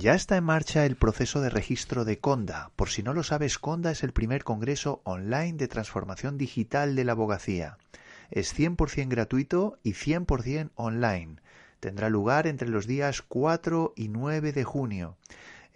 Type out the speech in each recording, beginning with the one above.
Ya está en marcha el proceso de registro de Conda. Por si no lo sabes, Conda es el primer congreso online de transformación digital de la abogacía. Es 100% gratuito y 100% online. Tendrá lugar entre los días 4 y 9 de junio.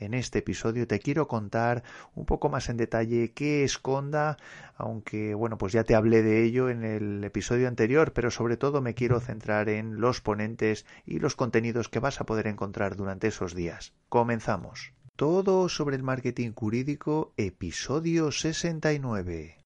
En este episodio te quiero contar un poco más en detalle qué es Conda, aunque bueno, pues ya te hablé de ello en el episodio anterior, pero sobre todo me quiero centrar en los ponentes y los contenidos que vas a poder encontrar durante esos días. Comenzamos. Todo sobre el marketing jurídico, episodio 69.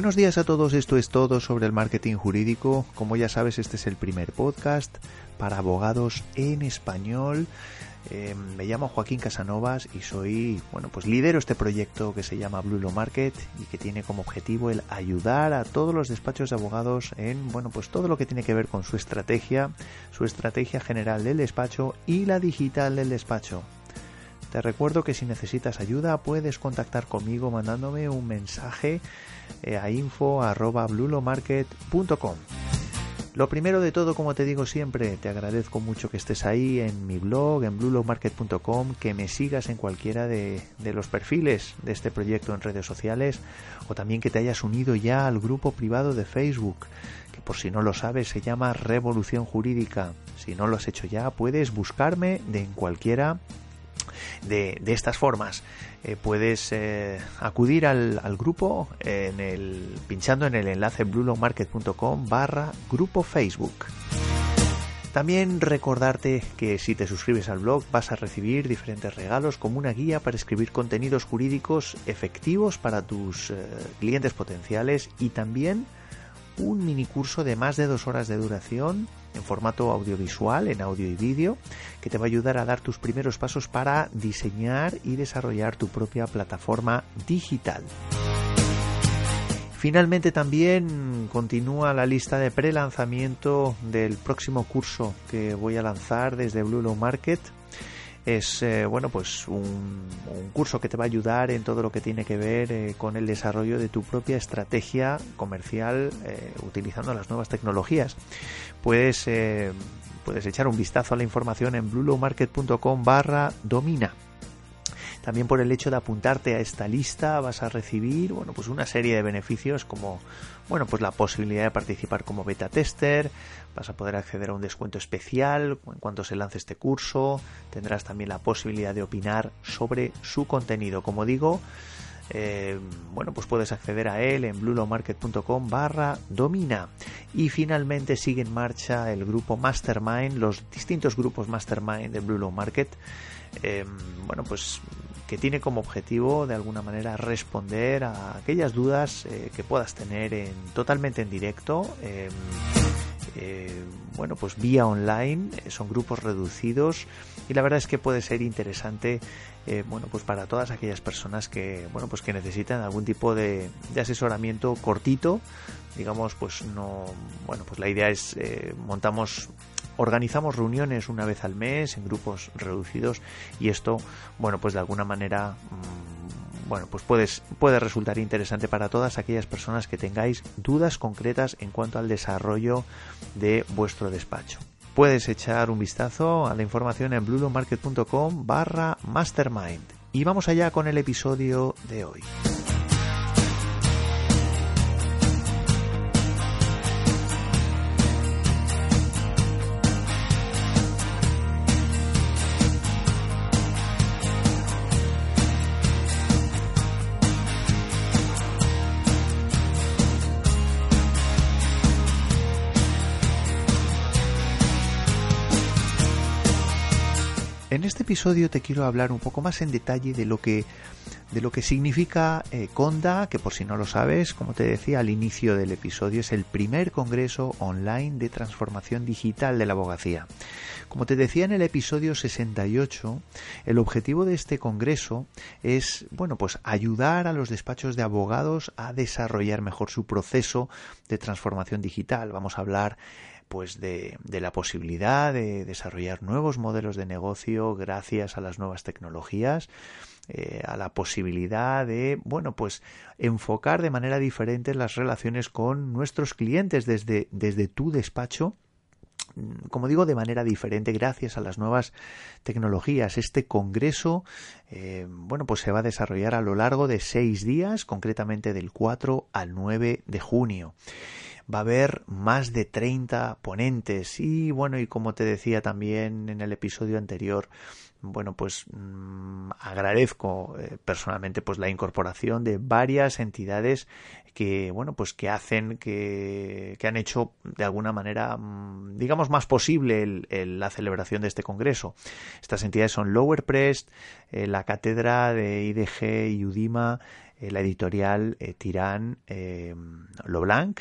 Buenos días a todos, esto es todo sobre el marketing jurídico. Como ya sabes, este es el primer podcast para abogados en español. Eh, me llamo Joaquín Casanovas y soy, bueno, pues lidero este proyecto que se llama Blue Law Market y que tiene como objetivo el ayudar a todos los despachos de abogados en, bueno, pues todo lo que tiene que ver con su estrategia, su estrategia general del despacho y la digital del despacho. Te recuerdo que si necesitas ayuda puedes contactar conmigo mandándome un mensaje a info@blulomarket.com. Lo primero de todo, como te digo siempre, te agradezco mucho que estés ahí en mi blog, en blulomarket.com, que me sigas en cualquiera de, de, los perfiles de este proyecto en redes sociales o también que te hayas unido ya al grupo privado de Facebook, que por si no lo sabes se llama Revolución Jurídica. Si no lo has hecho ya, puedes buscarme de en cualquiera de, estas formas. Eh, puedes eh, acudir al, grupo en pinchando en el enlace bluelongmarket.com barra grupo Facebook. También recordarte que si te suscribes al blog vas a recibir diferentes regalos como una guía para escribir contenidos jurídicos efectivos para tus eh, clientes potenciales y también un mini curso de más de dos horas de duración en formato audiovisual, en audio y vídeo, que te va a ayudar a dar tus primeros pasos para diseñar y desarrollar tu propia plataforma digital. Finalmente también continúa la lista de pre-lanzamiento del próximo curso que voy a lanzar desde Blue Low Market es eh, bueno pues un, curso que te va a ayudar en todo lo que tiene que ver eh, con el desarrollo de tu propia estrategia comercial eh, utilizando las nuevas tecnologías. Puedes puedes echar un vistazo a la información en bluelowmarket.com barra domina. También por el hecho de apuntarte a esta lista vas a recibir bueno pues una serie de beneficios como bueno pues la posibilidad de participar como beta tester vas a poder acceder a un descuento especial en cuanto se lance este curso tendrás también la posibilidad de opinar sobre su contenido como digo eh, bueno, pues puedes acceder a él en bluelowmarket.com barra domina. Y finalmente sigue en marcha el grupo Mastermind, los distintos grupos Mastermind de Blue Market. Eh, bueno, pues que tiene como objetivo de alguna manera responder a aquellas dudas eh, que puedas tener en, totalmente en directo. Eh, bueno, pues vía online, eh, son grupos reducidos y la verdad es que puede ser interesante, bueno, pues para todas aquellas personas que, bueno, pues que necesitan algún tipo de, de asesoramiento cortito, digamos, pues no, bueno, pues la idea es montamos Organizamos reuniones una vez al mes en grupos reducidos y esto, bueno, pues de alguna manera, mm, bueno, pues puede resultar interesante para todas aquellas personas que tengáis dudas concretas en cuanto al desarrollo de vuestro despacho. Puedes echar un vistazo a la información en blulomarket.com barra mastermind. Y vamos allá con el episodio de hoy. En este episodio te quiero hablar un poco más en detalle de lo que de lo que significa eh, Conda, que por si no lo sabes, como te decía al inicio del episodio, es el primer congreso online de transformación digital de la abogacía. Como te decía en el episodio 68, el objetivo de este congreso es, bueno, pues ayudar a los despachos de abogados a desarrollar mejor su proceso de transformación digital. Vamos a hablar pues de, la posibilidad de desarrollar nuevos modelos de negocio gracias a las nuevas tecnologías, eh, a la posibilidad de, bueno, pues enfocar de manera diferente las relaciones con nuestros clientes desde, desde tu despacho como digo, de manera diferente gracias a las nuevas tecnologías. Este congreso, eh, bueno, pues se va a desarrollar a lo largo de seis días, concretamente del 4 al 9 de junio va a haber más de 30 ponentes y bueno, y como te decía también en el episodio anterior, bueno, pues mm, agradezco eh, personalmente pues la incorporación de varias entidades que bueno, pues que hacen que, que han hecho de alguna manera mm, digamos más posible la celebración de este congreso. Estas entidades son Lower Prest, eh, la cátedra de IDG y UDIMA, la editorial Tirán Loblanc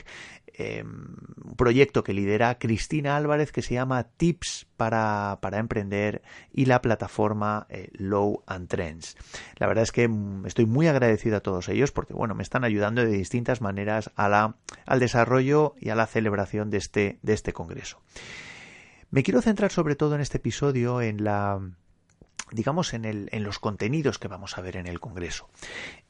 Em, un proyecto que lidera Cristina Álvarez que se llama Tips para, emprender y la plataforma eh, Low and Trends. La verdad es que mm, estoy muy agradecido a todos ellos porque bueno, me están ayudando de distintas maneras a la, al desarrollo y a la celebración de este, de este congreso. Me quiero centrar sobre todo en este episodio en la digamos en, el, en los contenidos que vamos a ver en el congreso.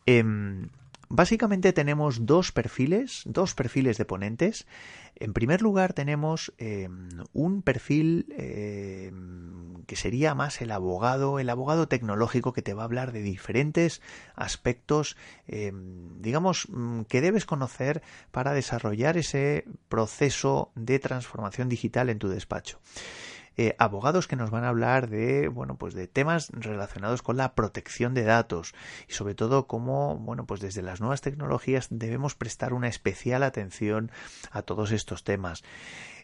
Em, Básicamente tenemos dos perfiles, dos perfiles de ponentes. En primer lugar tenemos em, un perfil em, que sería más el abogado, el abogado tecnológico que te va a hablar de diferentes aspectos, digamos, mm, que debes conocer para desarrollar ese proceso de transformación digital en tu despacho. Eh, abogados que nos van a hablar de, bueno, pues de temas relacionados con la protección de datos y sobre todo cómo, bueno, pues desde las nuevas tecnologías debemos prestar una especial atención a todos estos temas.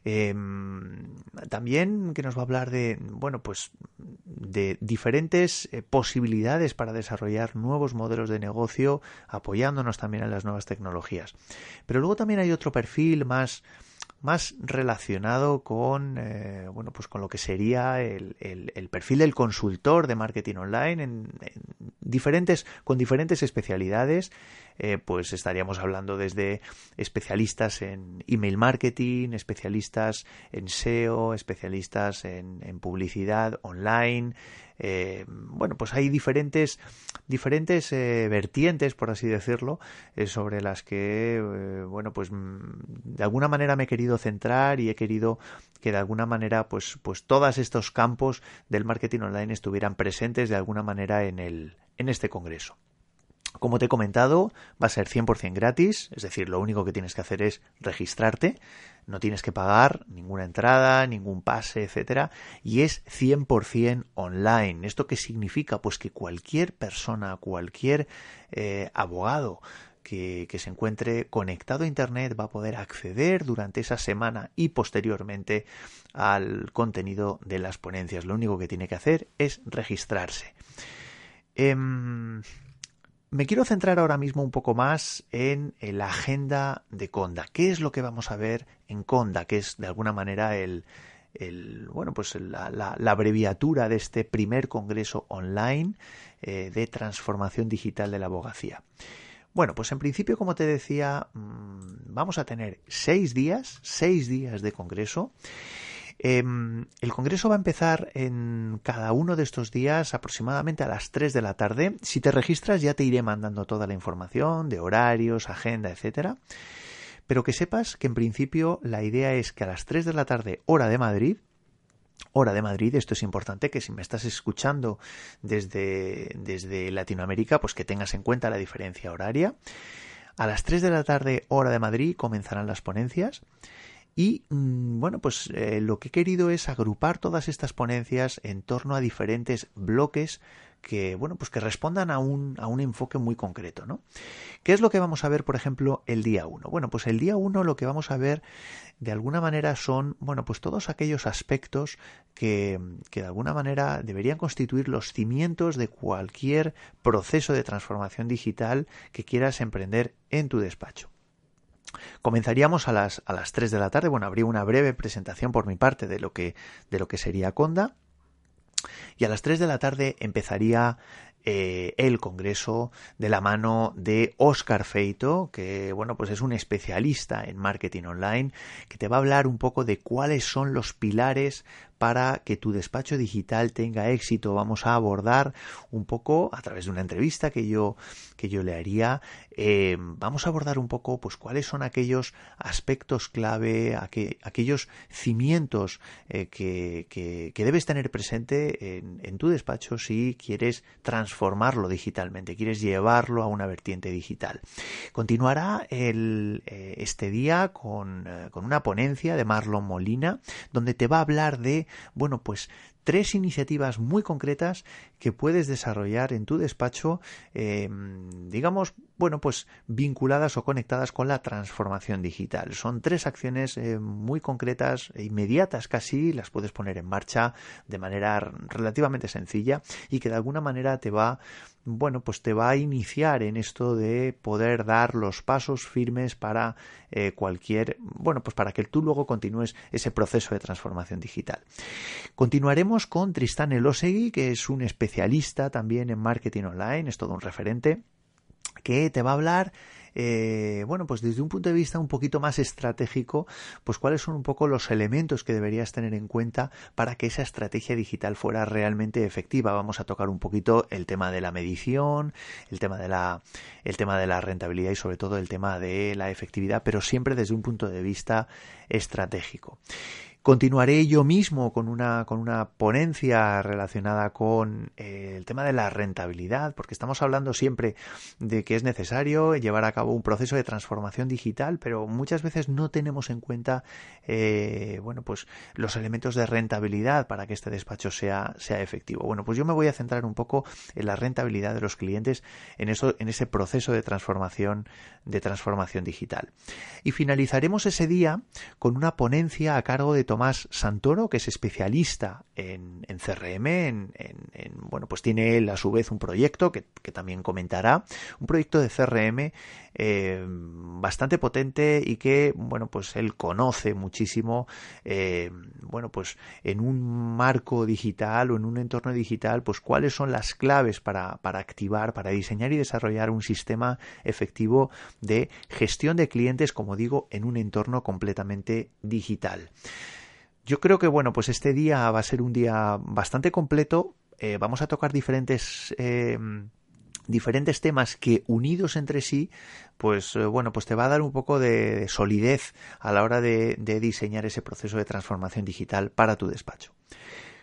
Em, también que nos va a hablar de, bueno, pues de diferentes eh, posibilidades para desarrollar nuevos modelos de negocio apoyándonos también en las nuevas tecnologías. Pero luego también hay otro perfil más más relacionado con eh, bueno pues con lo que sería el, el, perfil del consultor de marketing online en, diferentes con diferentes especialidades. Eh, pues estaríamos hablando desde especialistas en email marketing especialistas en SEO especialistas en, en publicidad online. Eh, bueno, pues hay diferentes, diferentes eh, vertientes, por así decirlo, eh, sobre las que, bueno, pues mm, de alguna manera me he querido centrar y he querido que de alguna manera, pues, pues todos estos campos del marketing online estuvieran presentes de alguna manera en el, en este congreso. Como te he comentado, va a ser 100% gratis, es decir, lo único que tienes que hacer es registrarte, no tienes que pagar ninguna entrada, ningún pase, etcétera, y es 100% online. ¿Esto qué significa? Pues que cualquier persona, cualquier eh, abogado que, se encuentre conectado a Internet va a poder acceder durante esa semana y posteriormente al contenido de las ponencias. Lo único que tiene que hacer es registrarse. Em, me quiero centrar ahora mismo un poco más en, la agenda de Conda. ¿Qué es lo que vamos a ver en Conda? Que es de alguna manera el, bueno, pues la, abreviatura de este primer congreso online eh, de transformación digital de la abogacía. Bueno, pues en principio, como te decía, mm, vamos a tener seis días, seis días de congreso Em, el Congreso va a empezar en cada uno de estos días aproximadamente a las 3 de la tarde. Si te registras ya te iré mandando toda la información de horarios, agenda, etcétera. Pero que sepas que en principio la idea es que a las 3 de la tarde, hora de Madrid, hora de Madrid, esto es importante que si me estás escuchando desde, desde Latinoamérica, pues que tengas en cuenta la diferencia horaria. A las 3 de la tarde, hora de Madrid, comenzarán las ponencias. Y mm, bueno, pues eh, lo que he querido es agrupar todas estas ponencias en torno a diferentes bloques que, bueno, pues que respondan a un, a un enfoque muy concreto, ¿no? ¿Qué es lo que vamos a ver, por ejemplo, el día 1? Bueno, pues el día 1 lo que vamos a ver de alguna manera son, bueno, pues todos aquellos aspectos que, que de alguna manera deberían constituir los cimientos de cualquier proceso de transformación digital que quieras emprender en tu despacho. Comenzaríamos a las, a las 3 de la tarde. Bueno, habría una breve presentación por mi parte de lo que, de lo que sería Conda. Y a las 3 de la tarde empezaría eh, el congreso de la mano de Oscar Feito, que bueno, pues es un especialista en marketing online, que te va a hablar un poco de cuáles son los pilares para que tu despacho digital tenga éxito. Vamos a abordar un poco a través de una entrevista que yo, que yo le haría. Eh, vamos a abordar un poco pues cuáles son aquellos aspectos clave, aquellos cimientos eh, que, que, debes tener presente en, tu despacho si quieres transformarlo digitalmente, quieres llevarlo a una vertiente digital. Continuará el, eh, este día con, con una ponencia de Marlon Molina donde te va a hablar de bueno, pues tres iniciativas muy concretas que puedes desarrollar en tu despacho, eh, digamos, bueno, pues vinculadas o conectadas con la transformación digital. Son tres acciones eh, muy concretas, e inmediatas casi, las puedes poner en marcha de manera relativamente sencilla y que de alguna manera te va bueno, pues te va a iniciar en esto de poder dar los pasos firmes para eh, cualquier, bueno, pues para que tú luego continúes ese proceso de transformación digital. Continuaremos con Tristán Elosegui, que es un especialista también en marketing online, es todo un referente, que te va a hablar eh, bueno, pues desde un punto de vista un poquito más estratégico, pues cuáles son un poco los elementos que deberías tener en cuenta para que esa estrategia digital fuera realmente efectiva. Vamos a tocar un poquito el tema de la medición, el tema de la, el tema de la rentabilidad y sobre todo el tema de la efectividad, pero siempre desde un punto de vista estratégico. Continuaré yo mismo con una, con una ponencia relacionada con eh, el tema de la rentabilidad, porque estamos hablando siempre de que es necesario llevar a cabo un proceso de transformación digital, pero muchas veces no tenemos en cuenta eh, bueno, pues los elementos de rentabilidad para que este despacho sea, sea efectivo. Bueno, pues yo me voy a centrar un poco en la rentabilidad de los clientes en, eso, en ese proceso de transformación, de transformación digital. Y finalizaremos ese día con una ponencia a cargo de Tomás Santoro, que es especialista en, CRM, en, bueno, pues tiene él a su vez un proyecto que, también comentará, un proyecto de CRM eh, bastante potente y que, bueno, pues él conoce muchísimo, eh, bueno, pues en un marco digital o en un entorno digital, pues cuáles son las claves para activar, para diseñar y desarrollar un sistema efectivo de gestión de clientes, como digo, en un entorno completamente digital. Yo creo que, bueno, pues este día va a ser un día bastante completo. Eh, vamos a tocar diferentes. Eh, diferentes temas que unidos entre sí, pues eh, bueno, pues te va a dar un poco de, solidez a la hora de, diseñar ese proceso de transformación digital para tu despacho.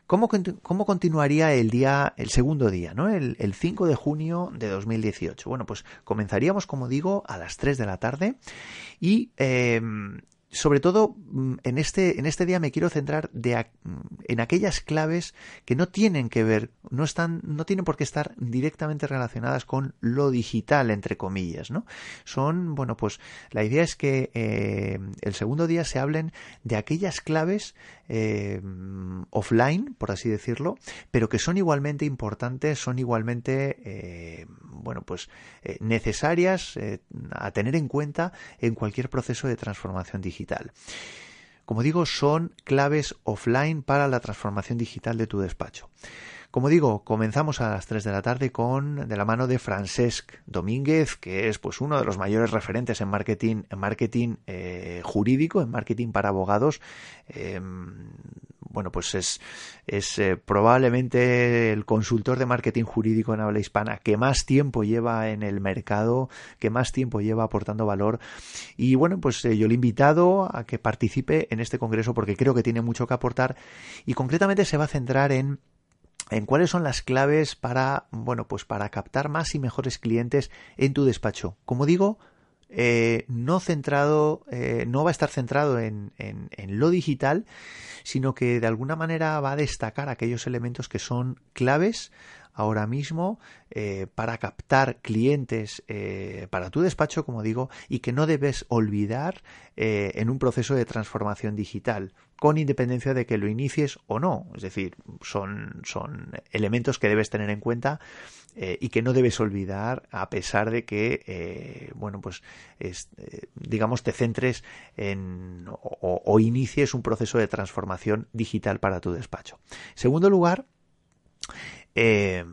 ¿Cómo, continuaría el día, el segundo día, ¿no? El, el, 5 de junio de 2018? Bueno, pues comenzaríamos, como digo, a las 3 de la tarde y sobre todo mm, en este, en este día me quiero centrar de, mm, en aquellas claves que no tienen que ver, no están, no tienen por qué estar directamente relacionadas con lo digital, entre comillas, ¿no? Son, bueno, pues la idea es que eh, el segundo día se hablen de aquellas claves eh, offline, por así decirlo, pero que son igualmente importantes, son igualmente, eh, bueno, pues necesarias a tener en cuenta en cualquier proceso de transformación digital. Como digo, son claves offline para la transformación digital de tu despacho. Como digo, comenzamos a las 3 de la tarde con de la mano de Francesc Domínguez, que es pues uno de los mayores referentes en marketing, en marketing eh, jurídico, en marketing para abogados. Em, bueno, pues es, es eh, probablemente el consultor de marketing jurídico en habla hispana que más tiempo lleva en el mercado, que más tiempo lleva aportando valor. Y bueno, pues eh, yo le he invitado a que participe en este congreso porque creo que tiene mucho que aportar y concretamente se va a centrar en en cuáles son las claves para, bueno, pues para captar más y mejores clientes en tu despacho. Como digo, eh, no centrado, eh, no va a estar centrado en, en, lo digital, sino que de alguna manera va a destacar aquellos elementos que son claves ahora mismo eh, para captar clientes eh, para tu despacho, como digo, y que no debes olvidar eh, en un proceso de transformación digital, con independencia de que lo inicies o no. Es decir, son, son elementos que debes tener en cuenta y que no debes olvidar a pesar de que, bueno, pues, digamos, te centres en o, o inicies un proceso de transformación digital para tu despacho. Segundo lugar, eh,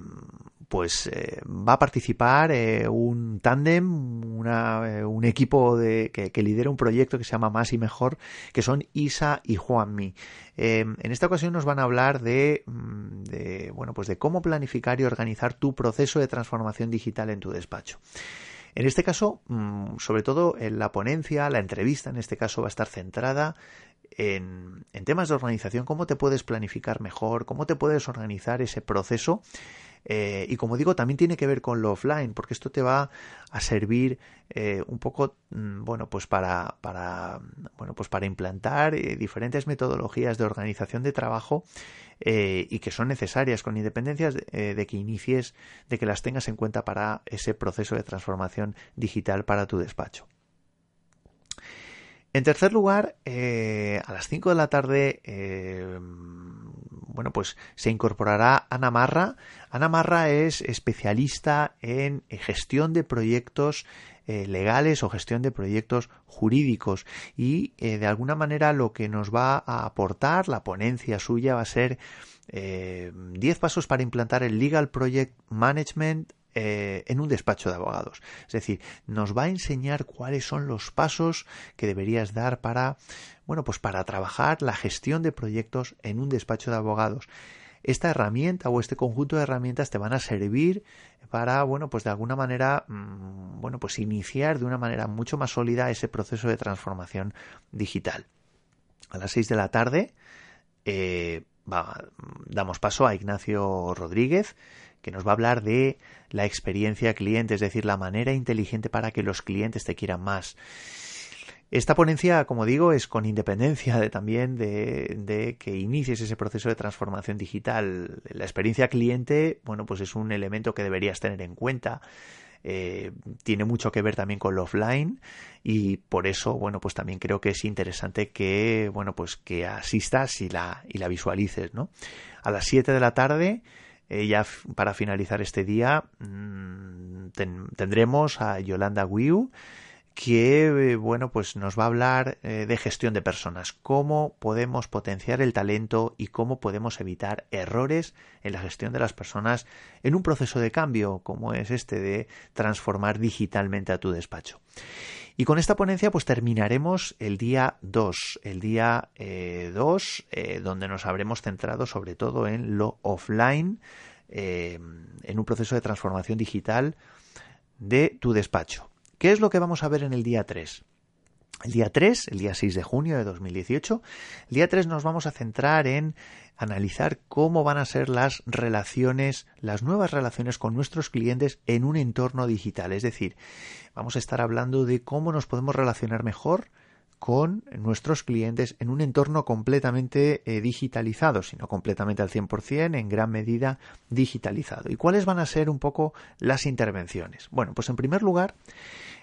pues eh, va a participar eh, un tándem, un equipo de, que, lidera un proyecto que se llama Más y Mejor, que son Isa y Juanmi. en esta ocasión nos van a hablar de, mm, de, bueno, pues de cómo planificar y organizar tu proceso de transformación digital en tu despacho. En este caso, mm, sobre todo en la ponencia, la entrevista en este caso va a estar centrada en, temas de organización, cómo te puedes planificar mejor, cómo te puedes organizar ese proceso. Eh, y como digo, también tiene que ver con lo offline, porque esto te va a servir eh, un poco, mm, bueno, pues para, bueno, pues para implantar eh, diferentes metodologías de organización de trabajo y que son necesarias con independencia de que inicies, de que las tengas en cuenta para ese proceso de transformación digital para tu despacho. En tercer lugar, eh, a las 5 de la tarde, eh, bueno, pues se incorporará Ana Marra. Ana Marra es especialista en gestión de proyectos eh, legales o gestión de proyectos jurídicos y de alguna manera lo que nos va a aportar la ponencia suya va a ser 10 pasos para implantar el Legal Project Management eh, en un despacho de abogados. Es decir, nos va a enseñar cuáles son los pasos que deberías dar para, bueno, pues para trabajar la gestión de proyectos en un despacho de abogados. Esta herramienta o este conjunto de herramientas te van a servir para, bueno, pues de alguna manera, mm, bueno, pues iniciar de una manera mucho más sólida ese proceso de transformación digital. A las 6 de la tarde eh, damos paso a Ignacio Rodríguez, que nos va a hablar de la experiencia cliente, es decir, la manera inteligente para que los clientes te quieran más. Esta ponencia, como digo, es con independencia de también de, que inicies ese proceso de transformación digital. La experiencia cliente, bueno, pues es un elemento que deberías tener en cuenta. Eh, tiene mucho que ver también con lo offline y por eso, bueno, pues también creo que es interesante que, bueno, pues que asistas y la, y la visualices, ¿no? A las 7 de la tarde eh, ya para finalizar este día mm, tendremos a Yolanda Wiu que eh, bueno pues nos va a hablar eh, de gestión de personas. Cómo podemos potenciar el talento y cómo podemos evitar errores en la gestión de las personas en un proceso de cambio como es este de transformar digitalmente a tu despacho y con esta ponencia pues terminaremos el día 2, el día 2 eh, donde nos habremos centrado sobre todo en lo offline, eh, en un proceso de transformación digital de tu despacho. ¿Qué es lo que vamos a ver en el día 3? El día 3, el día 6 de junio de 2018, el día 3 nos vamos a centrar en analizar cómo van a ser las relaciones, las nuevas relaciones con nuestros clientes en un entorno digital. Es decir, vamos a estar hablando de cómo nos podemos relacionar mejor con nuestros clientes en un entorno completamente eh, digitalizado, sino completamente al 100%, en gran medida digitalizado. ¿Y cuáles van a ser un poco las intervenciones? Bueno, pues en primer lugar,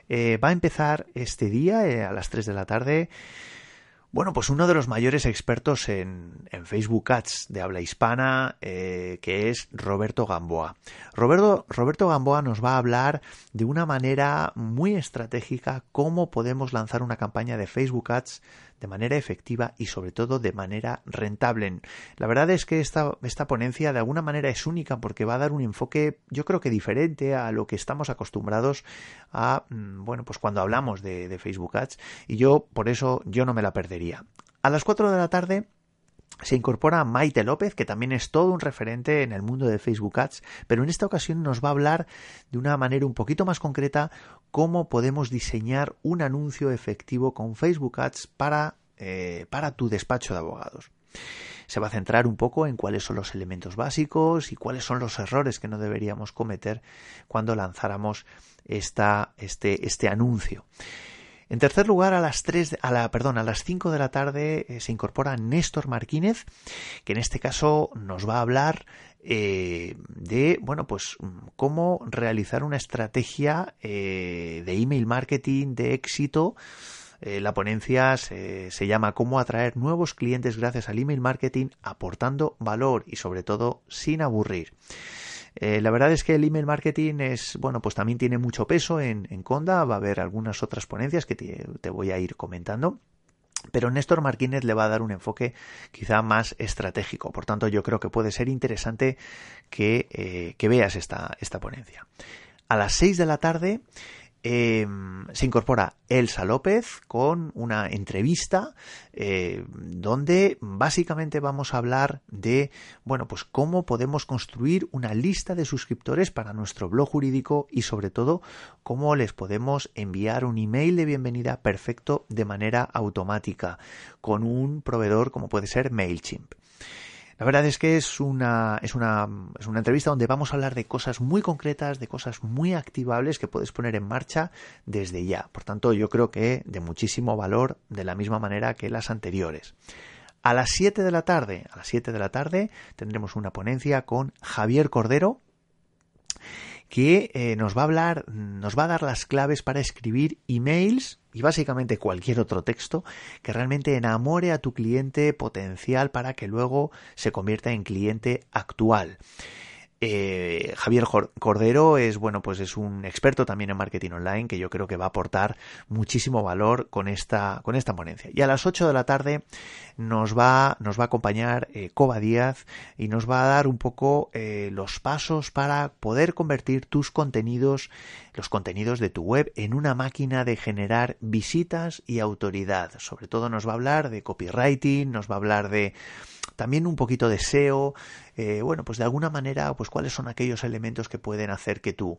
eh, va a empezar este día eh, a las 3 de la tarde bueno, pues uno de los mayores expertos en, Facebook Ads de habla hispana, eh, que es Roberto Gamboa. Roberto, Roberto Gamboa nos va a hablar de una manera muy estratégica cómo podemos lanzar una campaña de Facebook Ads de manera efectiva y sobre todo de manera rentable. La verdad es que esta, esta ponencia de alguna manera es única porque va a dar un enfoque yo creo que diferente a lo que estamos acostumbrados a, mm, bueno, pues cuando hablamos de, de Facebook Ads y yo por eso yo no me la perdería. A las 4 de la tarde se incorpora Maite López, que también es todo un referente en el mundo de Facebook Ads, pero en esta ocasión nos va a hablar de una manera un poquito más concreta cómo podemos diseñar un anuncio efectivo con Facebook Ads para, eh, para tu despacho de abogados. Se va a centrar un poco en cuáles son los elementos básicos y cuáles son los errores que no deberíamos cometer cuando lanzáramos esta, este, este anuncio. En tercer lugar, a las 3, a la, perdón, a las 5 de la tarde eh, se incorpora Néstor Martínez, que en este caso nos va a hablar eh, de, bueno, pues cómo realizar una estrategia eh, de email marketing de éxito. la ponencia se, se, llama Cómo atraer nuevos clientes gracias al email marketing, aportando valor y sobre todo sin aburrir. Eh, la verdad es que el email marketing es, bueno, pues también tiene mucho peso en, Conda. Va a haber algunas otras ponencias que te, voy a ir comentando. Pero Néstor Martínez le va a dar un enfoque quizá más estratégico. Por tanto, yo creo que puede ser interesante que, eh, veas esta, esta ponencia. A las 6 de la tarde Em, se incorpora Elsa López con una entrevista eh, donde básicamente vamos a hablar de bueno pues cómo podemos construir una lista de suscriptores para nuestro blog jurídico y sobre todo cómo les podemos enviar un email de bienvenida perfecto de manera automática con un proveedor como puede ser Mailchimp. La verdad es que es una, es una, es una entrevista donde vamos a hablar de cosas muy concretas, de cosas muy activables que puedes poner en marcha desde ya. Por tanto, yo creo que de muchísimo valor de la misma manera que las anteriores. A las 7 de la tarde, a las 7 de la tarde tendremos una ponencia con Javier Cordero que eh, nos va a hablar, nos va a dar las claves para escribir emails y básicamente cualquier otro texto que realmente enamore a tu cliente potencial para que luego se convierta en cliente actual. Eh, Javier Cordero es bueno pues es un experto también en marketing online que yo creo que va a aportar muchísimo valor con esta con esta ponencia. Y a las 8 de la tarde nos va nos va a acompañar eh, Coba Díaz y nos va a dar un poco eh, los pasos para poder convertir tus contenidos los contenidos de tu web en una máquina de generar visitas y autoridad. Sobre todo nos va a hablar de copywriting nos va a hablar de también un poquito de SEO, eh, bueno, pues de alguna manera, pues cuáles son aquellos elementos que pueden hacer que tu,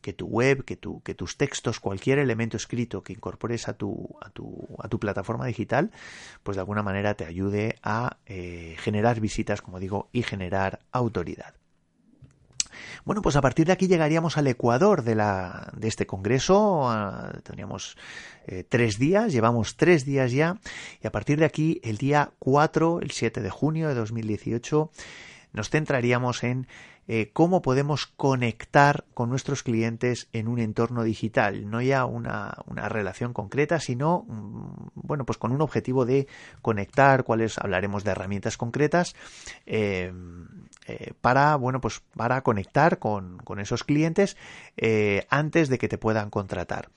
que tu web, que, tu, que tus textos, cualquier elemento escrito que incorpores a tu, a tu, a tu plataforma digital, pues de alguna manera te ayude a eh, generar visitas, como digo, y generar autoridad. Bueno, pues a partir de aquí llegaríamos al Ecuador de, la, de este congreso. Tendríamos eh, tres días, llevamos tres días ya. Y a partir de aquí, el día 4, el 7 de junio de 2018, nos centraríamos en eh, cómo podemos conectar con nuestros clientes en un entorno digital, no ya una, una, relación concreta, sino mm, bueno, pues con un objetivo de conectar, cuáles hablaremos de herramientas concretas eh, eh, para bueno, pues para conectar con, con esos clientes antes de que te puedan contratar.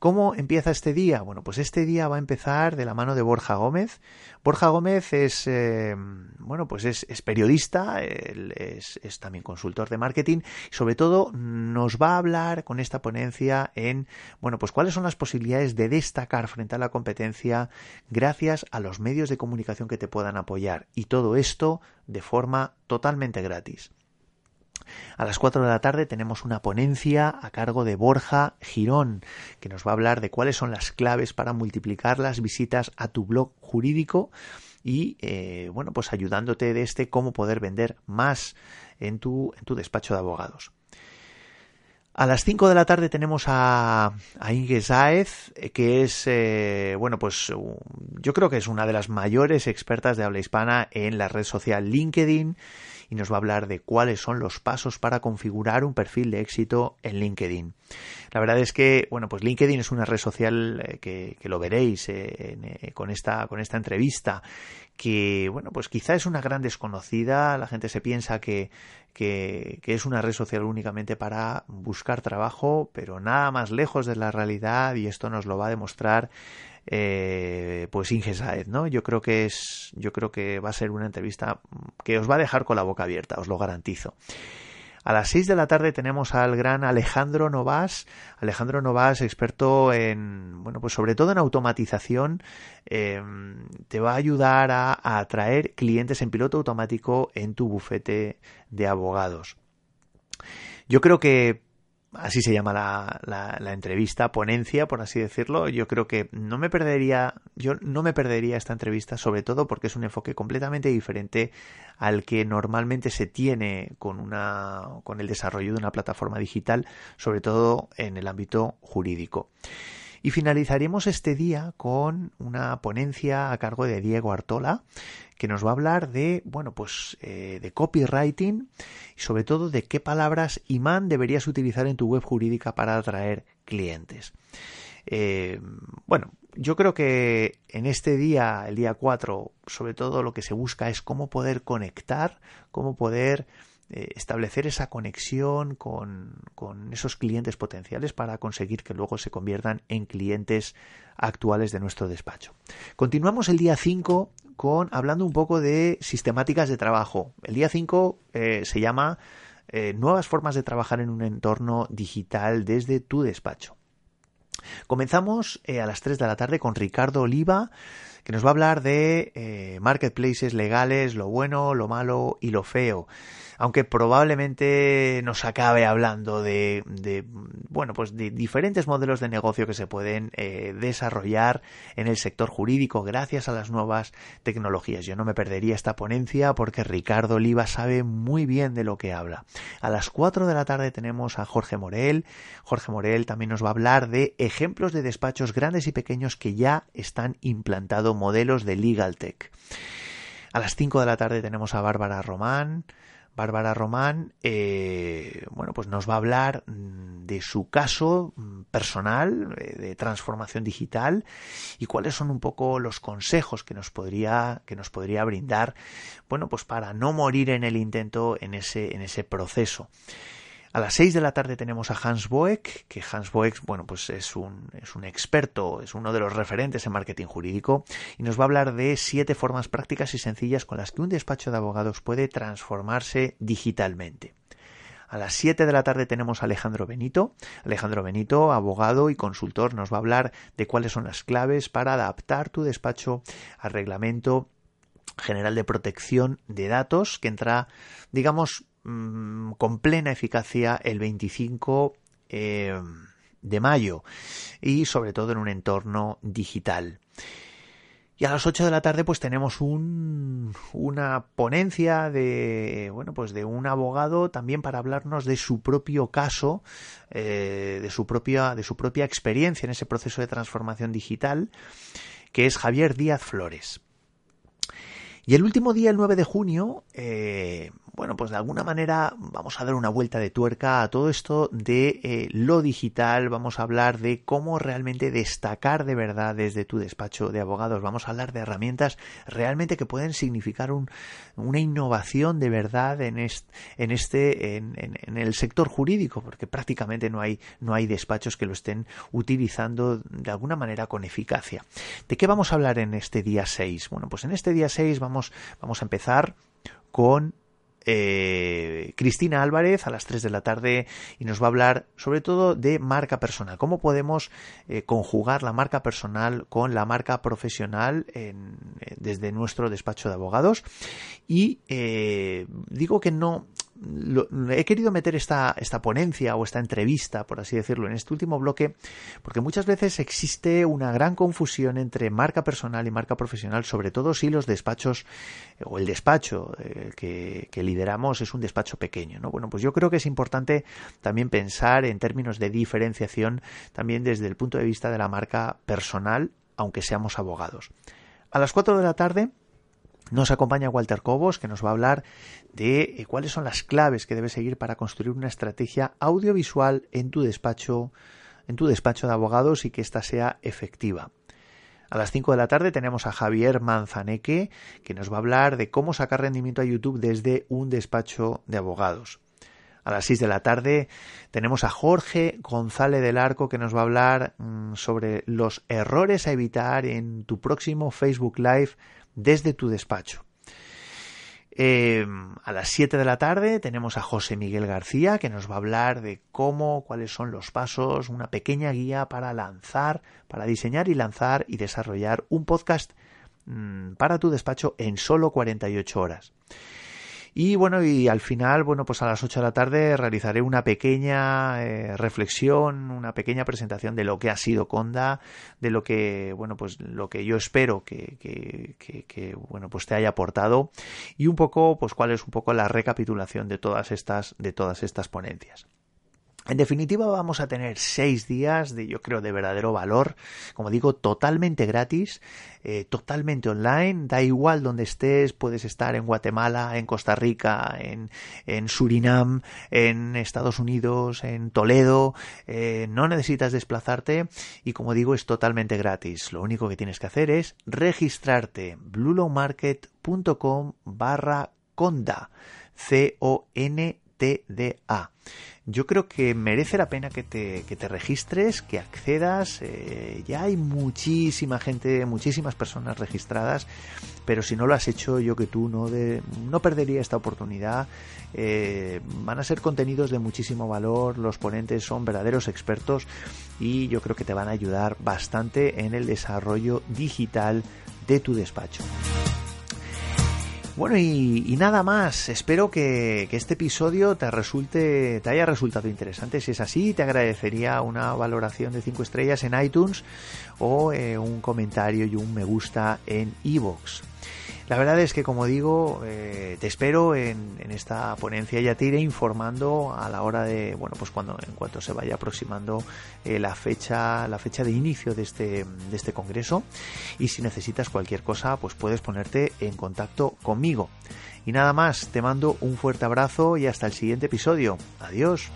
¿Cómo empieza este día? Bueno, pues este día va a empezar de la mano de Borja Gómez. Borja Gómez es, eh, bueno, pues es, periodista, es, también consultor de marketing y sobre todo nos va a hablar con esta ponencia en, bueno, pues cuáles son las posibilidades de destacar frente a la competencia gracias a los medios de comunicación que te puedan apoyar y todo esto de forma totalmente gratis. A las 4 de la tarde tenemos una ponencia a cargo de Borja Girón, que nos va a hablar de cuáles son las claves para multiplicar las visitas a tu blog jurídico y, eh, bueno, pues ayudándote de este cómo poder vender más en tu, en tu despacho de abogados. A las 5 de la tarde tenemos a, a Inge Saez, eh, que es, eh, bueno, pues yo creo que es una de las mayores expertas de habla hispana en la red social LinkedIn y nos va a hablar de cuáles son los pasos para configurar un perfil de éxito en LinkedIn. La verdad es que, bueno, pues LinkedIn es una red social eh, que, lo veréis eh, con, esta, con esta entrevista que, bueno, pues quizá es una gran desconocida, la gente se piensa que, que, que, es una red social únicamente para buscar trabajo, pero nada más lejos de la realidad y esto nos lo va a demostrar eh, pues Inge Saez, ¿no? Yo creo que es, yo creo que va a ser una entrevista que os va a dejar con la boca abierta, os lo garantizo. A las 6 de la tarde tenemos al gran Alejandro Novas. Alejandro Novas, experto en, bueno, pues sobre todo en automatización, em, te va a ayudar a, a atraer clientes en piloto automático en tu bufete de abogados. Yo creo que así se llama la, la, entrevista, ponencia, por así decirlo. Yo creo que no me perdería, yo no me perdería esta entrevista, sobre todo porque es un enfoque completamente diferente al que normalmente se tiene con una, con el desarrollo de una plataforma digital, sobre todo en el ámbito jurídico. Y finalizaremos este día con una ponencia a cargo de Diego Artola, que nos va a hablar de, bueno, pues eh, de copywriting y sobre todo de qué palabras imán deberías utilizar en tu web jurídica para atraer clientes. Eh, bueno, yo creo que en este día, el día 4, sobre todo lo que se busca es cómo poder conectar, cómo poder establecer esa conexión con, con, esos clientes potenciales para conseguir que luego se conviertan en clientes actuales de nuestro despacho. Continuamos el día 5 con hablando un poco de sistemáticas de trabajo. El día 5 eh, se llama eh, Nuevas formas de trabajar en un entorno digital desde tu despacho. Comenzamos a las 3 de la tarde con Ricardo Oliva, que nos va a hablar de marketplaces legales, lo bueno, lo malo y lo feo aunque probablemente nos acabe hablando de, bueno, pues de diferentes modelos de negocio que se pueden eh, desarrollar en el sector jurídico gracias a las nuevas tecnologías. Yo no me perdería esta ponencia porque Ricardo Oliva sabe muy bien de lo que habla. A las 4 de la tarde tenemos a Jorge Morel. Jorge Morel también nos va a hablar de ejemplos de despachos grandes y pequeños que ya están implantando modelos de Legal Tech. A las 5 de la tarde tenemos a Bárbara Román. Bárbara Román, eh, bueno, pues nos va a hablar mm, de su caso mm, personal eh, de transformación digital y cuáles son un poco los consejos que nos podría que nos podría brindar, bueno, pues para no morir en el intento en ese en ese proceso. A las 6 de la tarde tenemos a Hans Boeck, que Hans Boeck, bueno, pues es un, es un experto, es uno de los referentes en marketing jurídico y nos va a hablar de siete formas prácticas y sencillas con las que un despacho de abogados puede transformarse digitalmente. A las 7 de la tarde tenemos a Alejandro Benito. Alejandro Benito, abogado y consultor, nos va a hablar de cuáles son las claves para adaptar tu despacho al reglamento general de protección de datos que entra, digamos, Mm, con plena eficacia el 25 eh, de mayo y sobre todo en un entorno digital. Y a las 8 de la tarde pues tenemos un, una ponencia de, bueno, pues de un abogado también para hablarnos de su propio caso, eh, de, su propia, de su propia experiencia en ese proceso de transformación digital, que es Javier Díaz Flores. Y el último día, el 9 de junio, eh, bueno, pues de alguna manera vamos a dar una vuelta de tuerca a todo esto de eh, lo digital, vamos a hablar de cómo realmente destacar de verdad desde tu despacho de abogados, vamos a hablar de herramientas realmente que pueden significar una innovación de verdad en este, en, este en, el sector jurídico, porque prácticamente no hay, no hay despachos que lo estén utilizando de alguna manera con eficacia. ¿De qué vamos a hablar en este día 6? Bueno, pues en este día 6 vamos, vamos a empezar con eh, Cristina Álvarez a las 3 de la tarde y nos va a hablar sobre todo de marca personal, cómo podemos eh, conjugar la marca personal con la marca profesional desde nuestro despacho de abogados y eh, digo que no he querido meter esta, esta ponencia o esta entrevista, por así decirlo, en este último bloque, porque muchas veces existe una gran confusión entre marca personal y marca profesional, sobre todo si los despachos o el despacho eh, que, que, lideramos es un despacho pequeño. ¿no? Bueno, pues yo creo que es importante también pensar en términos de diferenciación también desde el punto de vista de la marca personal, aunque seamos abogados. A las 4 de la tarde nos acompaña Walter Cobos, que nos va a hablar de eh, cuáles son las claves que debes seguir para construir una estrategia audiovisual en tu despacho, en tu despacho de abogados y que ésta sea efectiva. A las 5 de la tarde tenemos a Javier Manzaneque, que nos va a hablar de cómo sacar rendimiento a YouTube desde un despacho de abogados. A las 6 de la tarde tenemos a Jorge González del Arco que nos va a hablar mm, sobre los errores a evitar en tu próximo Facebook Live desde tu despacho. Eh, a las 7 de la tarde tenemos a José Miguel García que nos va a hablar de cómo, cuáles son los pasos, una pequeña guía para lanzar, para diseñar y lanzar y desarrollar un podcast mm, para tu despacho en solo 48 horas. Y bueno, y al final, bueno, pues a las 8 de la tarde realizaré una pequeña eh, reflexión, una pequeña presentación de lo que ha sido Conda, de lo que, bueno, pues lo que yo espero que, que, que, bueno, pues te haya aportado y un poco, pues cuál es un poco la recapitulación de todas estas, de todas estas ponencias. En definitiva, vamos a tener seis días de, yo creo, de verdadero valor. Como digo, totalmente gratis, eh, totalmente online. Da igual donde estés, puedes estar en Guatemala, en Costa Rica, en, Surinam, en Estados Unidos, en Toledo. Eh, no necesitas desplazarte y, como digo, es totalmente gratis. Lo único que tienes que hacer es registrarte bluelowmarket.com barra conda. C-O-N-T-D-A yo creo que merece la pena que te, que te registres, que accedas. Eh, ya hay muchísima gente, muchísimas personas registradas, pero si no lo has hecho, yo que tú no, no perdería esta oportunidad. Eh, van a ser contenidos de muchísimo valor, los ponentes son verdaderos expertos y yo creo que te van a ayudar bastante en el desarrollo digital de tu despacho. Bueno, y, nada más. Espero que, este episodio te resulte, te haya resultado interesante. Si es así, te agradecería una valoración de 5 estrellas en iTunes o eh, un comentario y un me gusta en iVoox. La verdad es que, como digo, eh, te espero en, esta ponencia. Ya te iré informando a la hora de, bueno, pues cuando, en cuanto se vaya aproximando eh, la fecha, la fecha de inicio de este, de este congreso. Y si necesitas cualquier cosa, pues puedes ponerte en contacto conmigo. Y nada más, te mando un fuerte abrazo y hasta el siguiente episodio. Adiós.